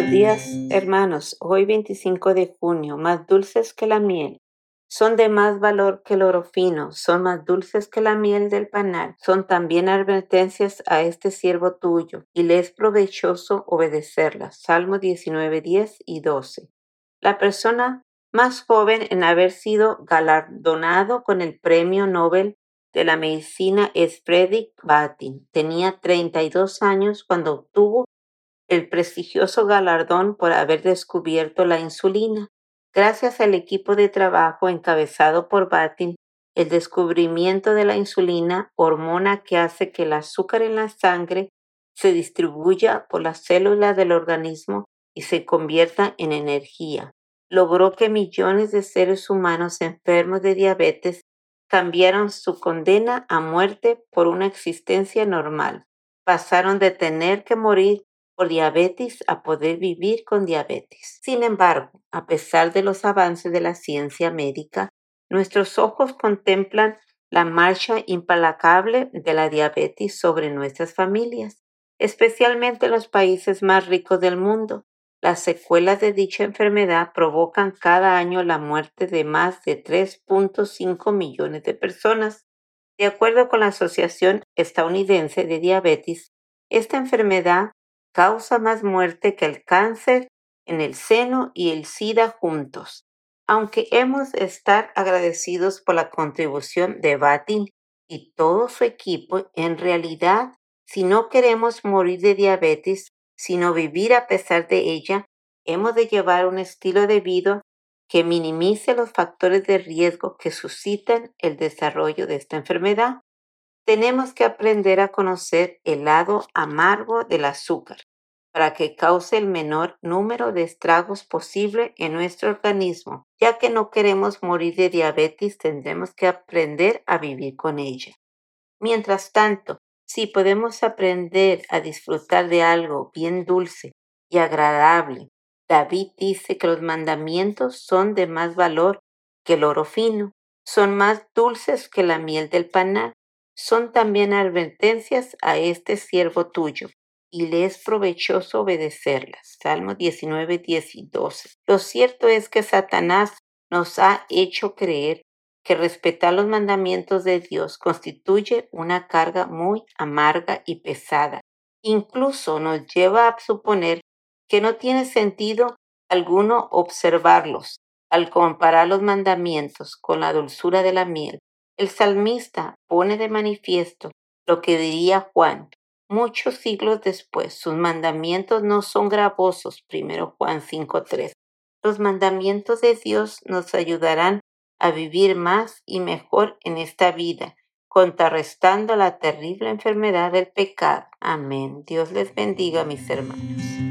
Buenos días, hermanos. Hoy 25 de junio, más dulces que la miel. Son de más valor que el oro fino, son más dulces que la miel del panal. Son también advertencias a este siervo tuyo, y le es provechoso obedecerlas. Salmo 19, 10 y 12. La persona más joven en haber sido galardonado con el premio Nobel de la medicina es Frederick Batin. Tenía 32 años cuando obtuvo el prestigioso galardón por haber descubierto la insulina. Gracias al equipo de trabajo encabezado por Batin, el descubrimiento de la insulina, hormona que hace que el azúcar en la sangre se distribuya por las células del organismo y se convierta en energía, logró que millones de seres humanos enfermos de diabetes cambiaron su condena a muerte por una existencia normal. Pasaron de tener que morir diabetes a poder vivir con diabetes. Sin embargo, a pesar de los avances de la ciencia médica, nuestros ojos contemplan la marcha implacable de la diabetes sobre nuestras familias, especialmente en los países más ricos del mundo. Las secuelas de dicha enfermedad provocan cada año la muerte de más de 3.5 millones de personas. De acuerdo con la Asociación Estadounidense de Diabetes, esta enfermedad causa más muerte que el cáncer en el seno y el SIDA juntos. Aunque hemos de estar agradecidos por la contribución de Batin y todo su equipo, en realidad, si no queremos morir de diabetes, sino vivir a pesar de ella, hemos de llevar un estilo de vida que minimice los factores de riesgo que suscitan el desarrollo de esta enfermedad tenemos que aprender a conocer el lado amargo del azúcar para que cause el menor número de estragos posible en nuestro organismo. Ya que no queremos morir de diabetes, tendremos que aprender a vivir con ella. Mientras tanto, si podemos aprender a disfrutar de algo bien dulce y agradable, David dice que los mandamientos son de más valor que el oro fino, son más dulces que la miel del panal son también advertencias a este siervo tuyo, y le es provechoso obedecerlas. Salmo 19, 10 y 12. Lo cierto es que Satanás nos ha hecho creer que respetar los mandamientos de Dios constituye una carga muy amarga y pesada. Incluso nos lleva a suponer que no tiene sentido alguno observarlos al comparar los mandamientos con la dulzura de la miel el salmista pone de manifiesto lo que diría Juan muchos siglos después. Sus mandamientos no son gravosos, primero Juan 5.3. Los mandamientos de Dios nos ayudarán a vivir más y mejor en esta vida, contrarrestando la terrible enfermedad del pecado. Amén. Dios les bendiga, mis hermanos.